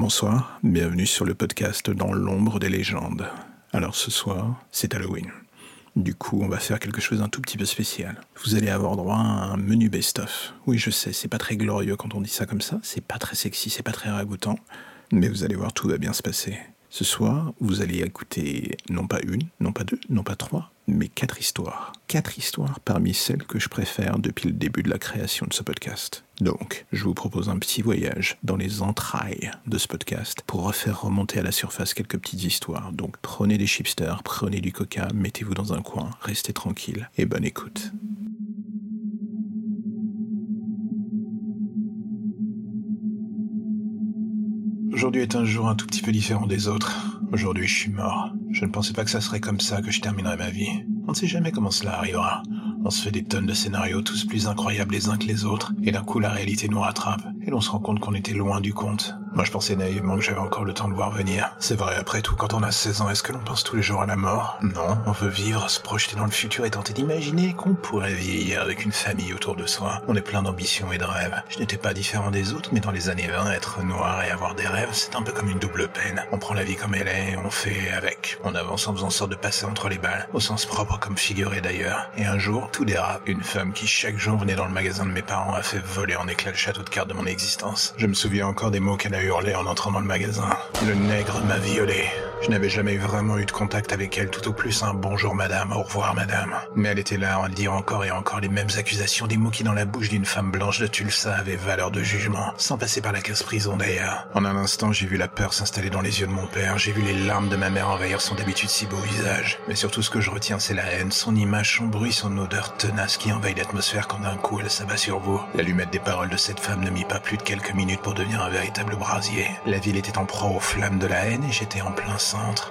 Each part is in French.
Bonsoir, bienvenue sur le podcast Dans l'ombre des légendes. Alors ce soir, c'est Halloween. Du coup, on va faire quelque chose d'un tout petit peu spécial. Vous allez avoir droit à un menu best-of. Oui, je sais, c'est pas très glorieux quand on dit ça comme ça, c'est pas très sexy, c'est pas très ragoûtant, mais vous allez voir, tout va bien se passer. Ce soir, vous allez écouter non pas une, non pas deux, non pas trois, mais quatre histoires. Quatre histoires parmi celles que je préfère depuis le début de la création de ce podcast. Donc, je vous propose un petit voyage dans les entrailles de ce podcast pour refaire remonter à la surface quelques petites histoires. Donc, prenez des chipsters, prenez du coca, mettez-vous dans un coin, restez tranquille et bonne écoute. Aujourd'hui est un jour un tout petit peu différent des autres. Aujourd'hui, je suis mort. Je ne pensais pas que ça serait comme ça que je terminerais ma vie. On ne sait jamais comment cela arrivera. On se fait des tonnes de scénarios tous plus incroyables les uns que les autres, et d'un coup la réalité nous rattrape, et l'on se rend compte qu'on était loin du compte. Moi je pensais naïvement que j'avais encore le temps de voir venir. C'est vrai, après tout, quand on a 16 ans, est-ce que l'on pense tous les jours à la mort? Non, on veut vivre, se projeter dans le futur et tenter d'imaginer qu'on pourrait vieillir avec une famille autour de soi. On est plein d'ambitions et de rêves. Je n'étais pas différent des autres, mais dans les années 20, être noir et avoir des rêves, c'est un peu comme une double peine. On prend la vie comme elle est, on fait avec. On avance en faisant sorte de passer entre les balles, au sens propre comme figuré d'ailleurs. Et un jour, tout dérape. Une femme qui chaque jour venait dans le magasin de mes parents a fait voler en éclats le château de cartes de mon existence. Je me souviens encore des mots qu'elle a hurlés en entrant dans le magasin. Le nègre m'a violé. Je n'avais jamais vraiment eu de contact avec elle, tout au plus un bonjour madame, au revoir madame. Mais elle était là à dire encore et encore les mêmes accusations, des mots qui dans la bouche d'une femme blanche de Tulsa avaient valeur de jugement, sans passer par la casse prison d'ailleurs. En un instant, j'ai vu la peur s'installer dans les yeux de mon père, j'ai vu les larmes de ma mère envahir son d'habitude si beau visage. Mais surtout ce que je retiens, c'est la haine, son image, son bruit, son odeur tenace qui envahit l'atmosphère quand d'un coup elle s'abat sur vous. L'allumette des paroles de cette femme ne mit pas plus de quelques minutes pour devenir un véritable brasier. La ville était en proie aux flammes de la haine et j'étais en plein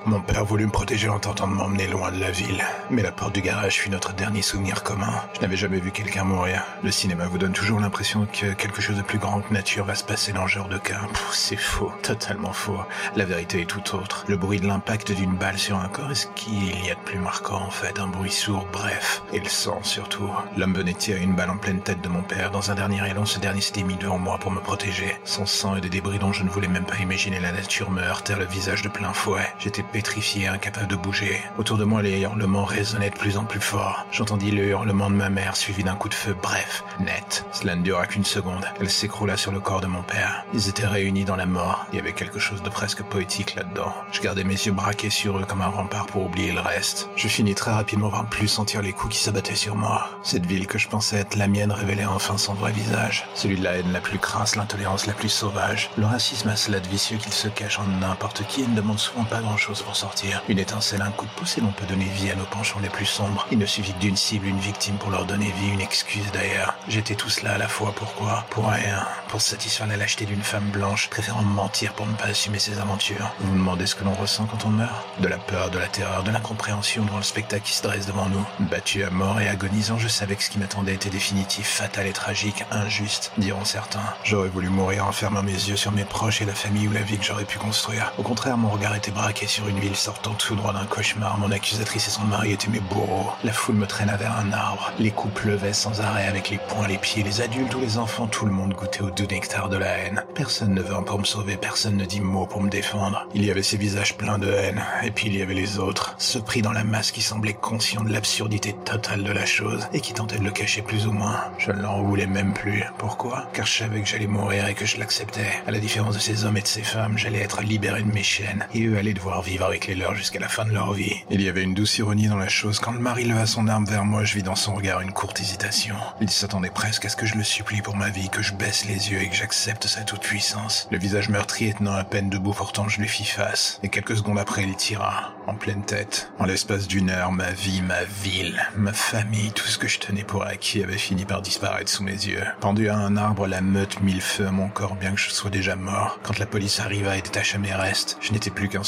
Mon père voulut me protéger en tentant de m'emmener loin de la ville. Mais la porte du garage fut notre dernier souvenir commun. Je n'avais jamais vu quelqu'un mourir. Le cinéma vous donne toujours l'impression que quelque chose de plus grand que nature va se passer dans ce genre de cas. C'est faux, totalement faux. La vérité est tout autre. Le bruit de l'impact d'une balle sur un corps est ce qu'il y a de plus marquant en fait? Un bruit sourd, bref. Et le sang surtout. L'homme venait tirer une balle en pleine tête de mon père. Dans un dernier élan, ce dernier s'était mis devant moi pour me protéger. Son sang et des débris dont je ne voulais même pas imaginer la nature me heurtèrent le visage de plein fouet. J'étais pétrifié, incapable de bouger. Autour de moi, les hurlements résonnaient de plus en plus fort. J'entendis le hurlement de ma mère suivi d'un coup de feu bref, net. Cela ne dura qu'une seconde. Elle s'écroula sur le corps de mon père. Ils étaient réunis dans la mort. Il y avait quelque chose de presque poétique là-dedans. Je gardais mes yeux braqués sur eux comme un rempart pour oublier le reste. Je finis très rapidement par plus sentir les coups qui s'abattaient sur moi. Cette ville que je pensais être la mienne révélait enfin son vrai visage. Celui de la haine la plus crasse, l'intolérance la plus sauvage. Le racisme a cela de vicieux qu'il se cache en n'importe qui et ne demande souvent pas grand-chose pour sortir. Une étincelle, un coup de pouce et l'on peut donner vie à nos penchants les plus sombres. Il ne suffit que d'une cible, une victime pour leur donner vie, une excuse d'ailleurs. J'étais tout cela à la fois, pourquoi? Pour rien. Pour satisfaire la lâcheté d'une femme blanche, préférant mentir pour ne pas assumer ses aventures. Vous vous demandez ce que l'on ressent quand on meurt? De la peur, de la terreur, de l'incompréhension devant le spectacle qui se dresse devant nous. Battu à mort et agonisant, je savais que ce qui m'attendait était définitif, fatal et tragique, injuste, diront certains. J'aurais voulu mourir en fermant mes yeux sur mes proches et la famille ou la vie que j'aurais pu construire. Au contraire, mon regard était sur une ville sortant tout droit d'un cauchemar. Mon accusatrice et son mari étaient mes bourreaux. La foule me traîna vers un arbre. Les coups pleuvaient sans arrêt avec les poings, les pieds, les adultes ou les enfants. Tout le monde goûtait au doux nectar de la haine. Personne ne vint pour me sauver, personne ne dit mot pour me défendre. Il y avait ces visages pleins de haine, et puis il y avait les autres, ceux pris dans la masse qui semblaient conscients de l'absurdité totale de la chose et qui tentaient de le cacher plus ou moins. Je ne l'en voulais même plus. Pourquoi? Car je savais que j'allais mourir et que je l'acceptais. À la différence de ces hommes et de ces femmes, j'allais être libéré de mes chaînes et eux allaient devoir vivre avec les leurs jusqu'à la fin de leur vie. Il y avait une douce ironie dans la chose. Quand le mari leva son arme vers moi, je vis dans son regard une courte hésitation. Il s'attendait presque à ce que je le supplie pour ma vie, que je baisse les yeux et que j'accepte sa toute-puissance. Le visage meurtrier tenant à peine debout, pourtant je lui fis face. Et quelques secondes après, il tira, en pleine tête. En l'espace d'une heure, ma vie, ma ville, ma famille, tout ce que je tenais pour acquis avait fini par disparaître sous mes yeux. Pendu à un arbre, la meute mit le feu à mon corps bien que je sois déjà mort. Quand la police arriva et détacha mes restes, je n'étais plus qu'un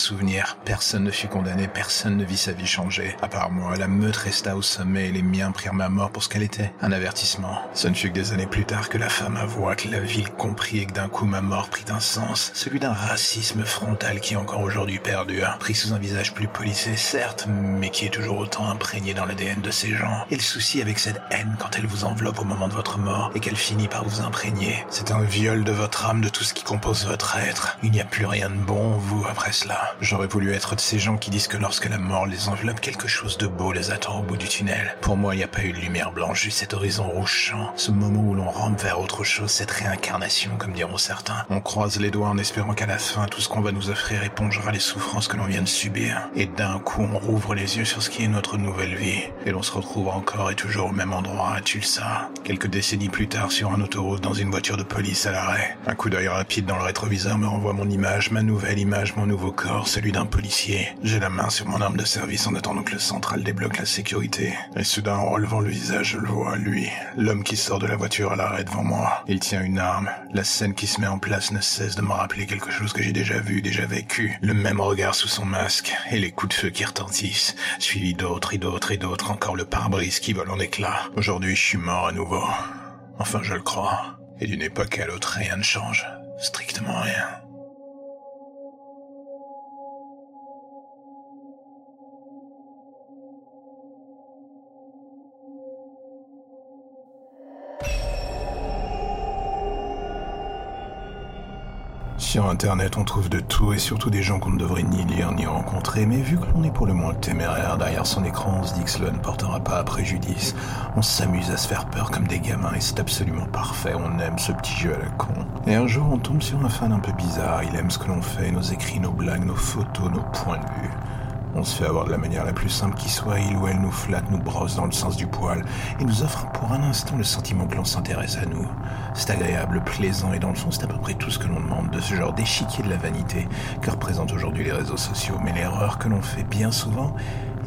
Personne ne fut condamné, personne ne vit sa vie changer. À part moi, la meute resta au sommet et les miens prirent ma mort pour ce qu'elle était. Un avertissement. Ce ne fut que des années plus tard que la femme avoua que la ville comprit et que d'un coup ma mort prit un sens. Celui d'un racisme frontal qui encore aujourd'hui perdure. Pris sous un visage plus policé, certes, mais qui est toujours autant imprégné dans l'ADN de ces gens. Et le souci avec cette haine quand elle vous enveloppe au moment de votre mort et qu'elle finit par vous imprégner. C'est un viol de votre âme, de tout ce qui compose votre être. Il n'y a plus rien de bon vous après cela. J'aurais voulu être de ces gens qui disent que lorsque la mort les enveloppe, quelque chose de beau les attend au bout du tunnel. Pour moi, il n'y a pas eu de lumière blanche, juste cet horizon rougeant, ce moment où l'on rampe vers autre chose, cette réincarnation, comme diront certains. On croise les doigts en espérant qu'à la fin, tout ce qu'on va nous offrir épongera les souffrances que l'on vient de subir. Et d'un coup, on rouvre les yeux sur ce qui est notre nouvelle vie. Et l'on se retrouve encore et toujours au même endroit à Tulsa. Quelques décennies plus tard, sur un autoroute, dans une voiture de police à l'arrêt. Un coup d'œil rapide dans le rétroviseur me renvoie mon image, ma nouvelle image, mon nouveau corps, celui d'un policier. J'ai la main sur mon arme de service en attendant que le central débloque la sécurité. Et soudain, en relevant le visage, je le vois, lui, l'homme qui sort de la voiture à l'arrêt devant moi. Il tient une arme. La scène qui se met en place ne cesse de me rappeler quelque chose que j'ai déjà vu, déjà vécu. Le même regard sous son masque, et les coups de feu qui retentissent, suivis d'autres et d'autres et d'autres, encore le pare-brise qui vole en éclats. Aujourd'hui, je suis mort à nouveau. Enfin, je le crois. Et d'une époque à l'autre, rien ne change. Strictement rien. Sur Internet, on trouve de tout et surtout des gens qu'on ne devrait ni lire ni rencontrer, mais vu que l'on est pour le moins téméraire derrière son écran, on se dit ne portera pas à préjudice. On s'amuse à se faire peur comme des gamins et c'est absolument parfait, on aime ce petit jeu à la con. Et un jour, on tombe sur un fan un peu bizarre, il aime ce que l'on fait, nos écrits, nos blagues, nos photos, nos points de vue. On se fait avoir de la manière la plus simple qui soit, il ou elle nous flatte, nous brosse dans le sens du poil, et nous offre pour un instant le sentiment que l'on s'intéresse à nous. C'est agréable, plaisant, et dans le fond, c'est à peu près tout ce que l'on demande de ce genre d'échiquier de la vanité que représentent aujourd'hui les réseaux sociaux. Mais l'erreur que l'on fait bien souvent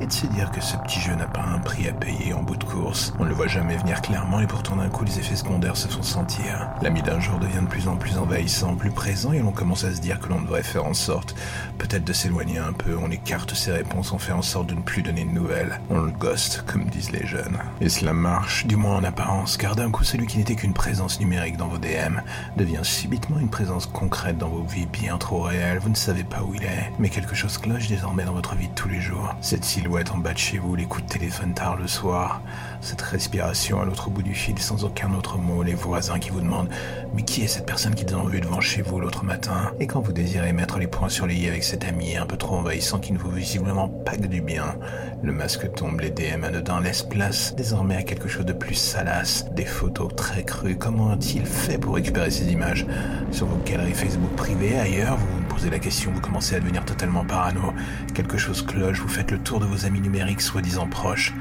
est de se dire que ce petit jeu n'a pas un prix à payer en bout de course. On ne le voit jamais venir clairement et pourtant d'un coup les effets secondaires se font sentir. L'ami d'un jour devient de plus en plus envahissant, plus présent et l'on commence à se dire que l'on devrait faire en sorte peut-être de s'éloigner un peu, on écarte ses réponses, on fait en sorte de ne plus donner de nouvelles. On le ghost, comme disent les jeunes. Et cela marche, du moins en apparence, car d'un coup celui qui n'était qu'une présence numérique dans vos DM devient subitement une présence concrète dans vos vies bien trop réelles. Vous ne savez pas où il est, mais quelque chose cloche désormais dans votre vie de tous les jours. Cette silhouette en bas de chez vous, les coups de téléphone tard le soir, cette respiration à l'autre bout du fil sans aucun autre mot, les voisins qui vous demandent Mais qui est cette personne qui est en vue devant chez vous l'autre matin? Et quand vous désirez mettre les points sur les i avec cet ami un peu trop envahissant qui ne vous visiblement pas que du bien, le masque tombe, les DM anodins laissent place désormais à quelque chose de plus salace, des photos très crues. Comment a-t-il fait pour récupérer ces images? Sur vos galeries Facebook privées, ailleurs, vous vous posez la question, vous commencez à devenir totalement parano. Quelque chose cloche, vous faites le tour de vos amis numériques soi-disant proches.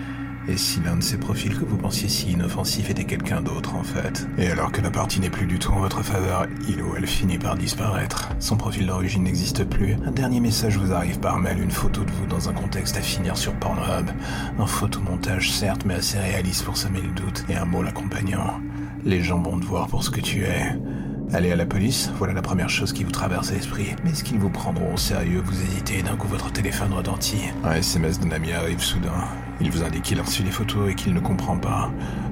Et si l'un de ces profils que vous pensiez si inoffensif était quelqu'un d'autre en fait? Et alors que la partie n'est plus du tout en votre faveur, il ou elle finit par disparaître. Son profil d'origine n'existe plus. Un dernier message vous arrive par mail, une photo de vous dans un contexte à finir sur Pornhub. Un photomontage certes, mais assez réaliste pour semer le doute, et un mot l'accompagnant. Les gens vont te voir pour ce que tu es. Allez à la police, voilà la première chose qui vous traverse l'esprit. Mais est-ce qu'ils vous prendront au sérieux Vous hésitez d'un coup votre téléphone retentit. Un SMS d'un ami arrive soudain. Il vous indique qu'il a reçu des photos et qu'il ne comprend pas.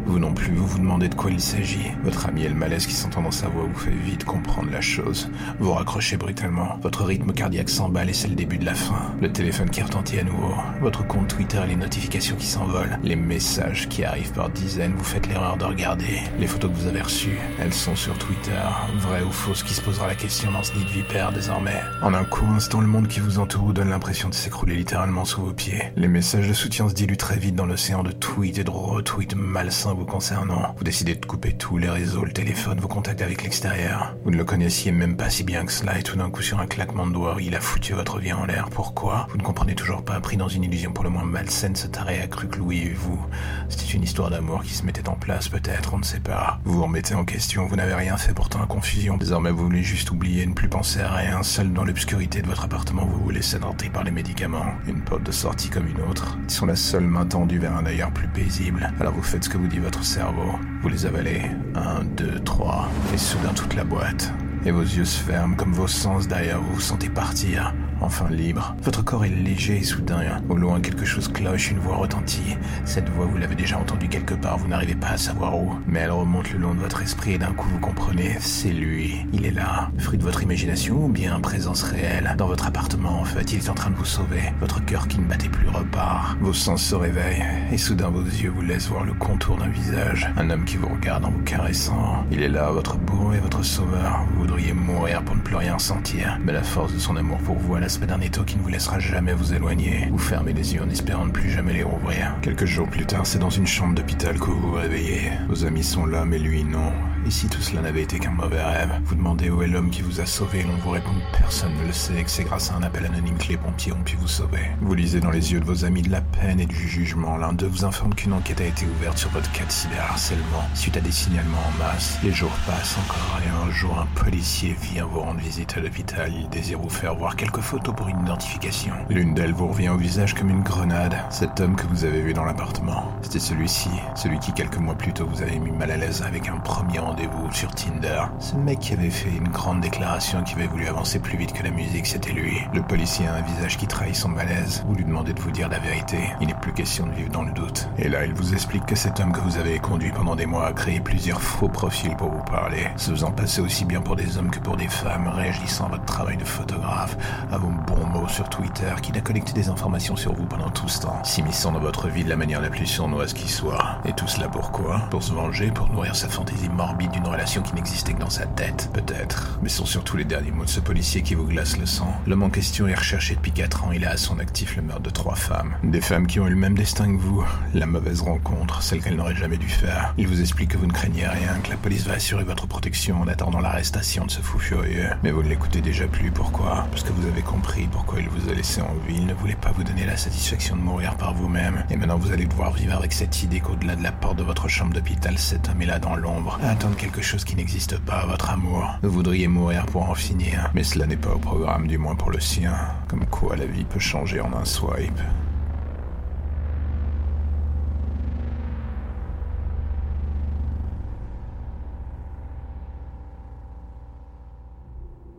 Vous non plus, vous vous demandez de quoi il s'agit. Votre ami et le malaise qui s'entend dans sa voix vous fait vite comprendre la chose. Vous raccrochez brutalement. Votre rythme cardiaque s'emballe et c'est le début de la fin. Le téléphone qui retentit à nouveau. Votre compte Twitter et les notifications qui s'envolent. Les messages qui arrivent par dizaines. Vous faites l'erreur de regarder. Les photos que vous avez reçues, elles sont sur Twitter. Vraies ou fausses qui se posera la question dans ce nid de vipère désormais. En un court instant, le monde qui vous entoure vous donne l'impression de s'écrouler littéralement sous vos pieds. Les messages de soutien se diluent très vite dans l'océan de tweets et de retweets malsains vous concernant. Vous décidez de couper tous les réseaux, le téléphone, vos contacts avec l'extérieur. Vous ne le connaissiez même pas si bien que cela et tout d'un coup sur un claquement de doigts, il a foutu votre vie en l'air. Pourquoi? Vous ne comprenez toujours pas, pris dans une illusion pour le moins malsaine, ce taré a cru que Louis et vous. C'était une histoire d'amour qui se mettait en place peut-être, on ne sait pas. Vous vous remettez en question, vous n'avez rien fait pourtant à confusion. Désormais vous voulez juste oublier, ne plus penser à rien. Seul dans l'obscurité de votre appartement, vous vous laissez tenter par les médicaments. Une porte de sortie comme une autre. Ils sont la seule main tendue vers un ailleurs plus paisible. Alors vous faites ce que vous dit votre cerveau. Vous les avalez. Un, deux, trois. Et soudain toute la boîte. Et vos yeux se ferment comme vos sens derrière vous vous sentez partir. Enfin libre. Votre corps est léger et soudain. Au loin, quelque chose cloche, une voix retentit. Cette voix, vous l'avez déjà entendue quelque part, vous n'arrivez pas à savoir où. Mais elle remonte le long de votre esprit et d'un coup vous comprenez, c'est lui. Il est là. Fruit de votre imagination ou bien présence réelle? Dans votre appartement, en fait, il est en train de vous sauver. Votre cœur qui ne battait plus repart. Vos sens se réveillent et soudain vos yeux vous laissent voir le contour d'un visage. Un homme qui vous regarde en vous caressant. Il est là, votre bourreau et votre sauveur. Vous voudriez mourir pour ne plus rien ressentir. Mais la force de son amour pour vous a d'un étau qui ne vous laissera jamais vous éloigner. Vous fermez les yeux en espérant ne plus jamais les rouvrir. Quelques jours plus tard, c'est dans une chambre d'hôpital que vous vous réveillez. Vos amis sont là, mais lui non. Et si tout cela n'avait été qu'un mauvais rêve Vous demandez où est l'homme qui vous a sauvé, l'on vous répond que personne ne le sait et que c'est grâce à un appel anonyme que les pompiers ont pu vous sauver. Vous lisez dans les yeux de vos amis de la peine et du jugement. L'un d'eux vous informe qu'une enquête a été ouverte sur votre cas de cyberharcèlement suite à des signalements en masse. Les jours passent encore et un jour un policier vient vous rendre visite à l'hôpital. Il désire vous faire voir quelques photos pour une identification. L'une d'elles vous revient au visage comme une grenade. Cet homme que vous avez vu dans l'appartement, c'était celui-ci, celui qui quelques mois plus tôt vous avait mis mal à l'aise avec un premier rendez-vous sur Tinder. Ce mec qui avait fait une grande déclaration qui avait voulu avancer plus vite que la musique, c'était lui. Le policier a un visage qui trahit son malaise. Vous lui demandez de vous dire la vérité. Il n'est plus question de vivre dans le doute. Et là, il vous explique que cet homme que vous avez conduit pendant des mois a créé plusieurs faux profils pour vous parler, se faisant passer aussi bien pour des hommes que pour des femmes, réagissant votre travail de photographe, à vos bons mots sur Twitter, qu'il a collecté des informations sur vous pendant tout ce temps, s'immisçant dans votre vie de la manière la plus sournoise qui soit. Et tout cela pourquoi? Pour se venger, pour nourrir sa fantaisie morbide d'une relation qui n'existait que dans sa tête, peut-être. Mais ce sont surtout les derniers mots de ce policier qui vous glace le sang. L'homme en question est recherché depuis 4 ans, il a à son actif le meurtre de trois femmes. Des femmes qui ont eu le même destin que vous, la mauvaise rencontre, celle qu'elles n'auraient jamais dû faire. Il vous explique que vous ne craignez rien, que la police va assurer votre protection en attendant l'arrestation de ce fou furieux. Mais vous ne l'écoutez déjà plus, pourquoi? Parce que vous avez compris pourquoi il vous a laissé en vie, il ne voulait pas vous donner la satisfaction de mourir par vous-même. Et maintenant vous allez devoir vivre avec cette idée qu'au-delà de la porte de votre chambre d'hôpital, cet homme est là dans l'ombre, à quelque chose qui n'existe pas, votre amour. Vous voudriez mourir pour en finir, mais cela n'est pas au programme, du moins pour le sien. Comme quoi la vie peut changer en un swipe.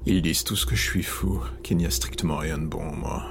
Ils disent tous que je suis fou, qu'il n'y a strictement rien de bon en moi.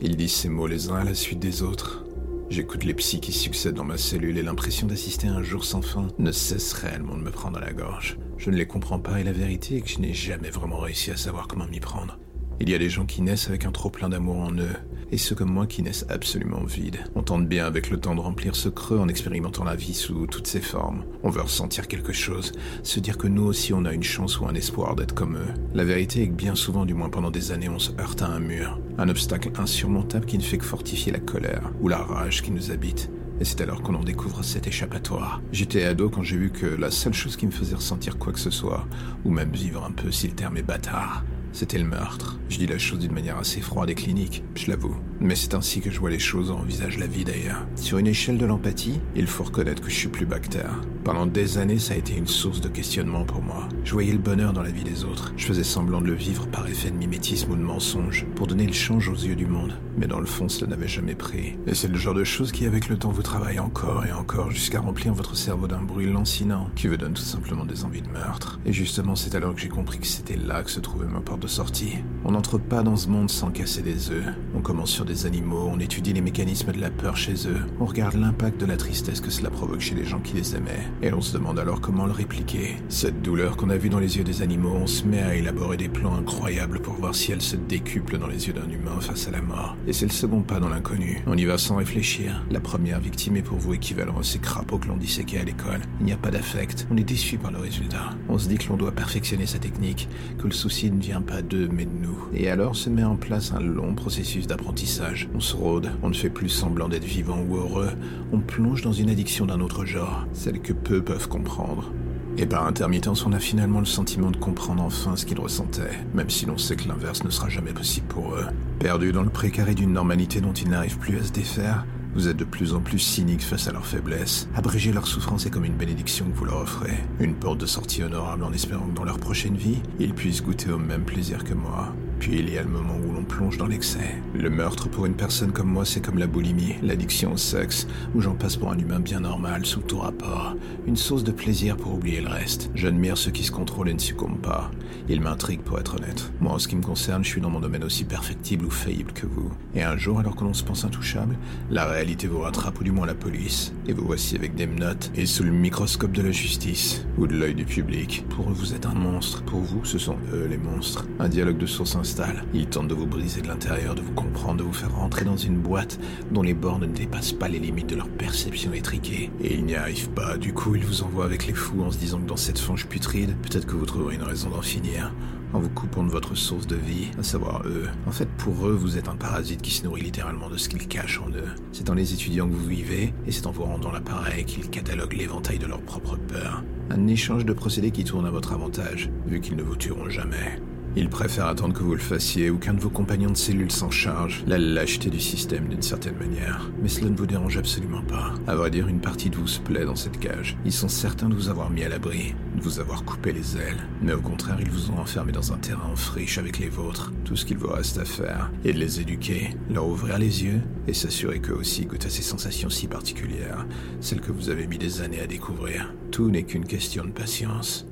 Ils disent ces mots les uns à la suite des autres. J'écoute les psys qui succèdent dans ma cellule et l'impression d'assister à un jour sans fin ne cesse réellement de me prendre à la gorge. Je ne les comprends pas et la vérité est que je n'ai jamais vraiment réussi à savoir comment m'y prendre. Il y a des gens qui naissent avec un trop plein d'amour en eux, et ceux comme moi qui naissent absolument vides. On tente bien avec le temps de remplir ce creux en expérimentant la vie sous toutes ses formes. On veut ressentir quelque chose, se dire que nous aussi on a une chance ou un espoir d'être comme eux. La vérité est que bien souvent, du moins pendant des années, on se heurte à un mur, un obstacle insurmontable qui ne fait que fortifier la colère ou la rage qui nous habite. Et c'est alors qu'on en découvre cet échappatoire. J'étais ado quand j'ai vu que la seule chose qui me faisait ressentir quoi que ce soit, ou même vivre un peu si le terme est bâtard, c'était le meurtre. Je dis la chose d'une manière assez froide et clinique, je l'avoue. Mais c'est ainsi que je vois les choses et envisage la vie d'ailleurs. Sur une échelle de l'empathie, il faut reconnaître que je suis plus bactère. Pendant des années, ça a été une source de questionnement pour moi. Je voyais le bonheur dans la vie des autres. Je faisais semblant de le vivre par effet de mimétisme ou de mensonge, pour donner le change aux yeux du monde. Mais dans le fond, cela n'avait jamais pris. Et c'est le genre de choses qui, avec le temps, vous travaille encore et encore jusqu'à remplir votre cerveau d'un bruit lancinant qui vous donne tout simplement des envies de meurtre. Et justement, c'est alors que j'ai compris que c'était là que se trouvait ma porte de sortie. On n'entre pas dans ce monde sans casser des œufs. On commence des animaux, on étudie les mécanismes de la peur chez eux, on regarde l'impact de la tristesse que cela provoque chez les gens qui les aimaient, et on se demande alors comment le répliquer. Cette douleur qu'on a vue dans les yeux des animaux, on se met à élaborer des plans incroyables pour voir si elle se décuple dans les yeux d'un humain face à la mort. Et c'est le second pas dans l'inconnu. On y va sans réfléchir. La première victime est pour vous équivalent à ces crapauds que l'on disséquait à l'école. Il n'y a pas d'affect, on est déçu par le résultat. On se dit que l'on doit perfectionner sa technique, que le souci ne vient pas d'eux mais de nous. Et alors se met en place un long processus d'apprentissage. On se rôde, on ne fait plus semblant d'être vivant ou heureux, on plonge dans une addiction d'un autre genre, celle que peu peuvent comprendre. Et par intermittence, on a finalement le sentiment de comprendre enfin ce qu'ils ressentaient, même si l'on sait que l'inverse ne sera jamais possible pour eux. Perdus dans le précaré d'une normalité dont ils n'arrivent plus à se défaire, vous êtes de plus en plus cyniques face à leur faiblesse. Abréger leur souffrance est comme une bénédiction que vous leur offrez. Une porte de sortie honorable en espérant que dans leur prochaine vie, ils puissent goûter au même plaisir que moi. Puis il y a le moment où l'on plonge dans l'excès. Le meurtre pour une personne comme moi, c'est comme la boulimie, l'addiction au sexe, où j'en passe pour un humain bien normal, sous tout rapport. Une sauce de plaisir pour oublier le reste. J'admire ceux qui se contrôlent et ne succombent pas. Ils m'intriguent pour être honnête. Moi, en ce qui me concerne, je suis dans mon domaine aussi perfectible ou faillible que vous. Et un jour, alors que l'on se pense intouchable, la réalité vous rattrape, ou du moins la police. Et vous voici avec des menottes et sous le microscope de la justice, ou de l'œil du public. Pour eux, vous êtes un monstre. Pour vous, ce sont eux les monstres. Un dialogue de source s'installe. Il tente de vous briser de l'intérieur, de vous comprendre, de vous faire rentrer dans une boîte dont les bornes ne dépassent pas les limites de leur perception étriquée. Et il n'y arrive pas, du coup il vous envoie avec les fous en se disant que dans cette fange putride, peut-être que vous trouverez une raison d'en finir en vous coupant de votre source de vie, à savoir eux. En fait, pour eux, vous êtes un parasite qui se nourrit littéralement de ce qu'ils cachent en eux. C'est en les étudiant que vous vivez, et c'est en vous rendant l'appareil qu'ils cataloguent l'éventail de leurs propres peurs. Un échange de procédés qui tourne à votre avantage, vu qu'ils ne vous tueront jamais. Ils préfèrent attendre que vous le fassiez ou qu'un de vos compagnons de cellule s'en charge, la lâcheté du système d'une certaine manière. Mais cela ne vous dérange absolument pas. À vrai dire, une partie de vous se plaît dans cette cage. Ils sont certains de vous avoir mis à l'abri, de vous avoir coupé les ailes. Mais au contraire, ils vous ont enfermé dans un terrain en friche avec les vôtres. Tout ce qu'il vous reste à faire est de les éduquer, leur ouvrir les yeux et s'assurer qu'eux aussi goûtent à ces sensations si particulières, celles que vous avez mis des années à découvrir. Tout n'est qu'une question de patience.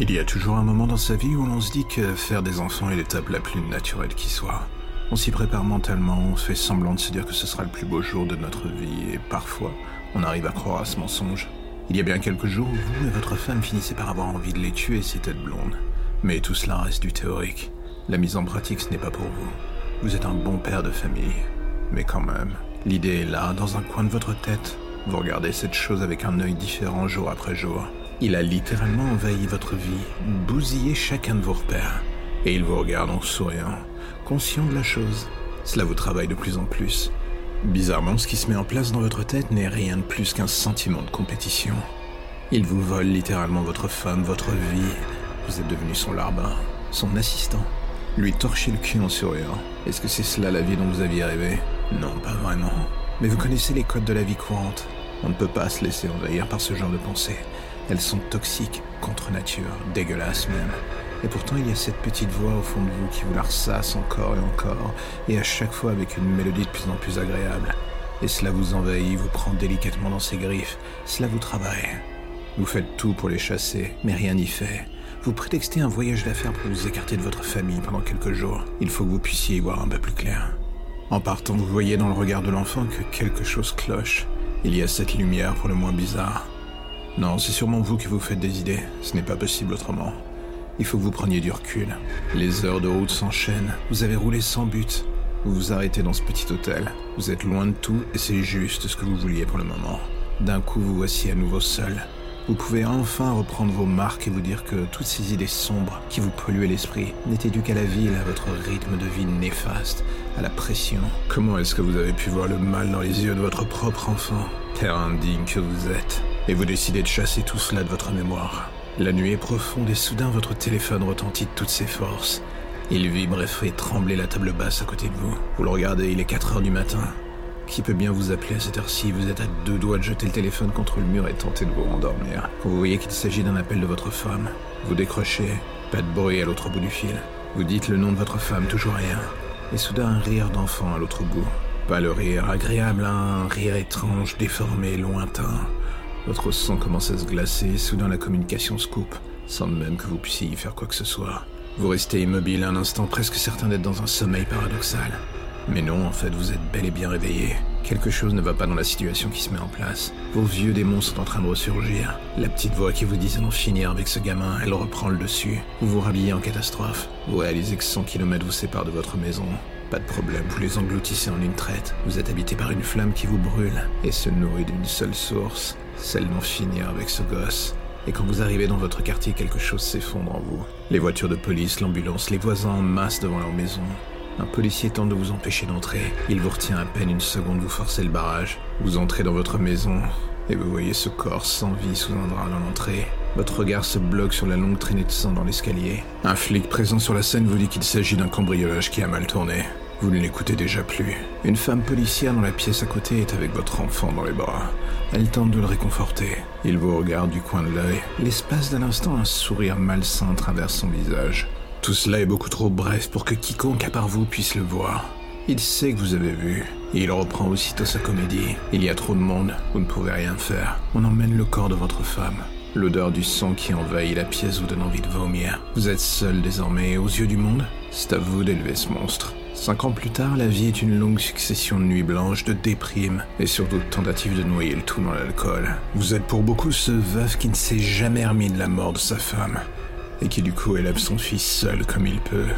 Il y a toujours un moment dans sa vie où l'on se dit que faire des enfants est l'étape la plus naturelle qui soit. On s'y prépare mentalement, on fait semblant de se dire que ce sera le plus beau jour de notre vie, et parfois, on arrive à croire à ce mensonge. Il y a bien quelques jours où vous et votre femme finissez par avoir envie de les tuer, ces têtes blondes. Mais tout cela reste du théorique. La mise en pratique, ce n'est pas pour vous. Vous êtes un bon père de famille. Mais quand même, l'idée est là, dans un coin de votre tête. Vous regardez cette chose avec un œil différent jour après jour. Il a littéralement envahi votre vie, bousillé chacun de vos repères. Et il vous regarde en souriant, conscient de la chose. Cela vous travaille de plus en plus. Bizarrement, ce qui se met en place dans votre tête n'est rien de plus qu'un sentiment de compétition. Il vous vole littéralement votre femme, votre vie. Vous êtes devenu son larbin, son assistant. Lui torcher le cul en souriant. Est-ce que c'est cela la vie dont vous aviez rêvé? Non, pas vraiment. Mais vous connaissez les codes de la vie courante. On ne peut pas se laisser envahir par ce genre de pensée. Elles sont toxiques, contre nature, dégueulasses même. Et pourtant, il y a cette petite voix au fond de vous qui vous la ressasse encore et encore, et à chaque fois avec une mélodie de plus en plus agréable. Et cela vous envahit, vous prend délicatement dans ses griffes, cela vous travaille. Vous faites tout pour les chasser, mais rien n'y fait. Vous prétextez un voyage d'affaires pour vous écarter de votre famille pendant quelques jours. Il faut que vous puissiez y voir un peu plus clair. En partant, vous voyez dans le regard de l'enfant que quelque chose cloche. Il y a cette lumière pour le moins bizarre. Non, c'est sûrement vous qui vous faites des idées. Ce n'est pas possible autrement. Il faut que vous preniez du recul. Les heures de route s'enchaînent. Vous avez roulé sans but. Vous vous arrêtez dans ce petit hôtel. Vous êtes loin de tout et c'est juste ce que vous vouliez pour le moment. D'un coup, vous voici à nouveau seul. Vous pouvez enfin reprendre vos marques et vous dire que toutes ces idées sombres qui vous polluaient l'esprit n'étaient dues qu'à la ville, à votre rythme de vie néfaste, à la pression. Comment est-ce que vous avez pu voir le mal dans les yeux de votre propre enfant? Terre indigne que vous êtes et vous décidez de chasser tout cela de votre mémoire. La nuit est profonde et soudain votre téléphone retentit de toutes ses forces. Il vibre et fait trembler la table basse à côté de vous. Vous le regardez, il est 4 heures du matin. Qui peut bien vous appeler à cette heure-ci? Vous êtes à deux doigts de jeter le téléphone contre le mur et tenter de vous rendormir. vous voyez qu'il s'agit d'un appel de votre femme, vous décrochez, pas de bruit à l'autre bout du fil. Vous dites le nom de votre femme, toujours rien. Et soudain un rire d'enfant à l'autre bout. Pas le rire agréable, un rire étrange, déformé, lointain. Votre sang commence à se glacer, soudain la communication se coupe, sans même que vous puissiez y faire quoi que ce soit. Vous restez immobile un instant, presque certain d'être dans un sommeil paradoxal. Mais non, en fait, vous êtes bel et bien réveillé. Quelque chose ne va pas dans la situation qui se met en place. Vos vieux démons sont en train de ressurgir. La petite voix qui vous disait d'en finir avec ce gamin, elle reprend le dessus. Vous vous rhabillez en catastrophe. Vous réalisez que 100 km vous séparent de votre maison. Pas de problème, vous les engloutissez en une traite. Vous êtes habité par une flamme qui vous brûle et se nourrit d'une seule source, celle d'en finir avec ce gosse. Et quand vous arrivez dans votre quartier, quelque chose s'effondre en vous. Les voitures de police, l'ambulance, les voisins en masse devant leur maison. Un policier tente de vous empêcher d'entrer. Il vous retient à peine une seconde, vous forcez le barrage. Vous entrez dans votre maison et vous voyez ce corps sans vie sous un drap dans l'entrée. Votre regard se bloque sur la longue traînée de sang dans l'escalier. Un flic présent sur la scène vous dit qu'il s'agit d'un cambriolage qui a mal tourné. Vous ne l'écoutez déjà plus. Une femme policière dans la pièce à côté est avec votre enfant dans les bras. Elle tente de le réconforter. Il vous regarde du coin de l'œil. L'espace d'un instant, un sourire malsain traverse son visage. Tout cela est beaucoup trop bref pour que quiconque à part vous puisse le voir. Il sait que vous avez vu, et il reprend aussitôt sa comédie. Il y a trop de monde, vous ne pouvez rien faire. On emmène le corps de votre femme. L'odeur du sang qui envahit la pièce vous donne envie de vomir. Vous êtes seul désormais, aux yeux du monde, c'est à vous d'élever ce monstre. Cinq ans plus tard, la vie est une longue succession de nuits blanches, de déprimes, et surtout de tentatives de noyer le tout dans l'alcool. Vous êtes pour beaucoup ce veuf qui ne s'est jamais remis de la mort de sa femme. et qui du coup élève son fils seul comme il peut.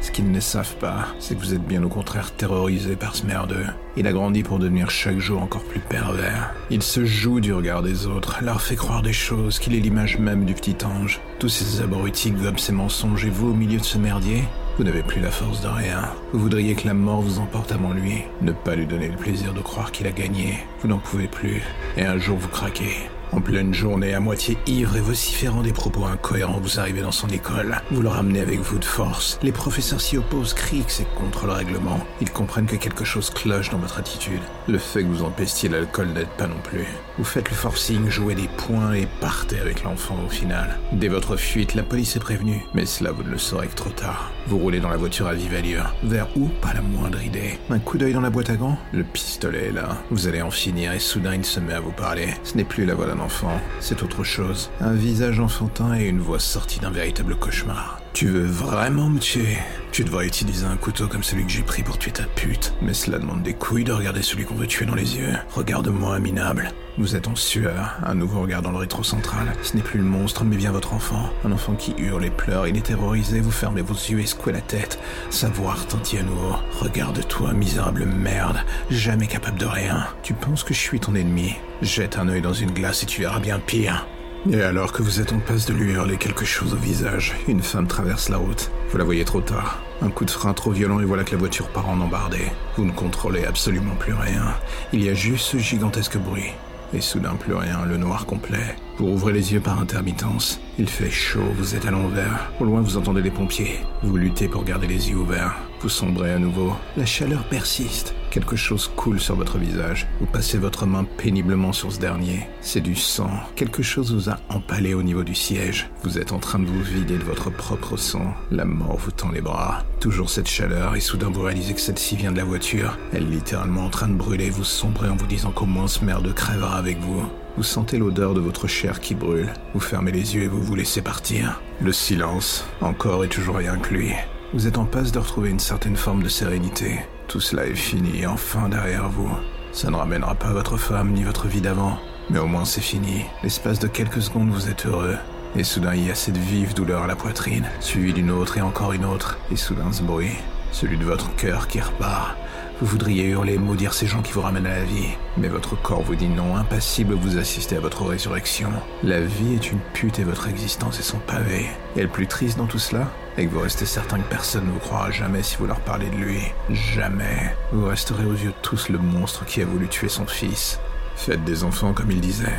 Ce qu'ils ne savent pas, c'est que vous êtes bien au contraire terrorisé par ce merdeux. Il a grandi pour devenir chaque jour encore plus pervers. Il se joue du regard des autres, leur fait croire des choses, qu'il est l'image même du petit ange. Tous ces abrutis gobent ces mensonges et vous, au milieu de ce merdier, vous n'avez plus la force de rien. Vous voudriez que la mort vous emporte avant lui, ne pas lui donner le plaisir de croire qu'il a gagné. Vous n'en pouvez plus, et un jour vous craquez. En pleine journée, à moitié ivre et vociférant des propos incohérents, vous arrivez dans son école. Vous le ramenez avec vous de force. Les professeurs s'y opposent, crient que c'est contre le règlement. Ils comprennent que quelque chose cloche dans votre attitude. Le fait que vous empestiez l'alcool n'aide pas non plus. Vous faites le forcing, jouez des points et partez avec l'enfant au final. Dès votre fuite, la police est prévenue. Mais cela, vous ne le saurez que trop tard. Vous roulez dans la voiture à vive allure. Vers où Pas la moindre idée. Un coup d'œil dans la boîte à gants? Le pistolet est là. Vous allez en finir et soudain il se met à vous parler. Ce n'est plus la voix enfant, c'est autre chose. Un visage enfantin et une voix sortie d'un véritable cauchemar. Tu veux vraiment me tuer? Tu devrais utiliser un couteau comme celui que j'ai pris pour tuer ta pute. Mais cela demande des couilles de regarder celui qu'on veut tuer dans les yeux. Regarde-moi, minable. Vous êtes en sueur, un nouveau regard dans le rétro central. Ce n'est plus le monstre, mais bien votre enfant. Un enfant qui hurle et pleure, il est terrorisé, vous fermez vos yeux et secouez la tête. Savoir retentit à nouveau. Regarde-toi, misérable merde, jamais capable de rien. Tu penses que je suis ton ennemi Jette un œil dans une glace et tu verras bien pire. Et alors que vous êtes en passe de lui hurler quelque chose au visage, une femme traverse la route. Vous la voyez trop tard. Un coup de frein trop violent et voilà que la voiture part en embardée. Vous ne contrôlez absolument plus rien. Il y a juste ce gigantesque bruit. Et soudain plus rien, le noir complet. Vous ouvrez les yeux par intermittence. Il fait chaud, vous êtes à l'envers. Au loin, vous entendez les pompiers. Vous luttez pour garder les yeux ouverts. Vous sombrez à nouveau. La chaleur persiste. Quelque chose coule sur votre visage. Vous passez votre main péniblement sur ce dernier. C'est du sang. Quelque chose vous a empalé au niveau du siège. Vous êtes en train de vous vider de votre propre sang. La mort vous tend les bras. Toujours cette chaleur et soudain vous réalisez que celle-ci vient de la voiture. Elle est littéralement en train de brûler. Vous sombrez en vous disant qu'au moins ce merde crèvera avec vous. Vous sentez l'odeur de votre chair qui brûle. Vous fermez les yeux et vous vous laissez partir. Le silence, encore et toujours rien que lui. Vous êtes en passe de retrouver une certaine forme de sérénité. Tout cela est fini, enfin derrière vous. Ça ne ramènera pas votre femme ni votre vie d'avant, mais au moins c'est fini. L'espace de quelques secondes, vous êtes heureux. Et soudain, il y a cette vive douleur à la poitrine, suivie d'une autre et encore une autre. Et soudain, ce bruit, celui de votre cœur qui repart. Vous voudriez hurler, maudire ces gens qui vous ramènent à la vie. Mais votre corps vous dit non, impassible, vous assistez à votre résurrection. La vie est une pute et votre existence est son pavé. Et le plus triste dans tout cela, et que vous restez certain que personne ne vous croira jamais si vous leur parlez de lui. Jamais. Vous resterez aux yeux de tous le monstre qui a voulu tuer son fils. Faites des enfants comme il disait.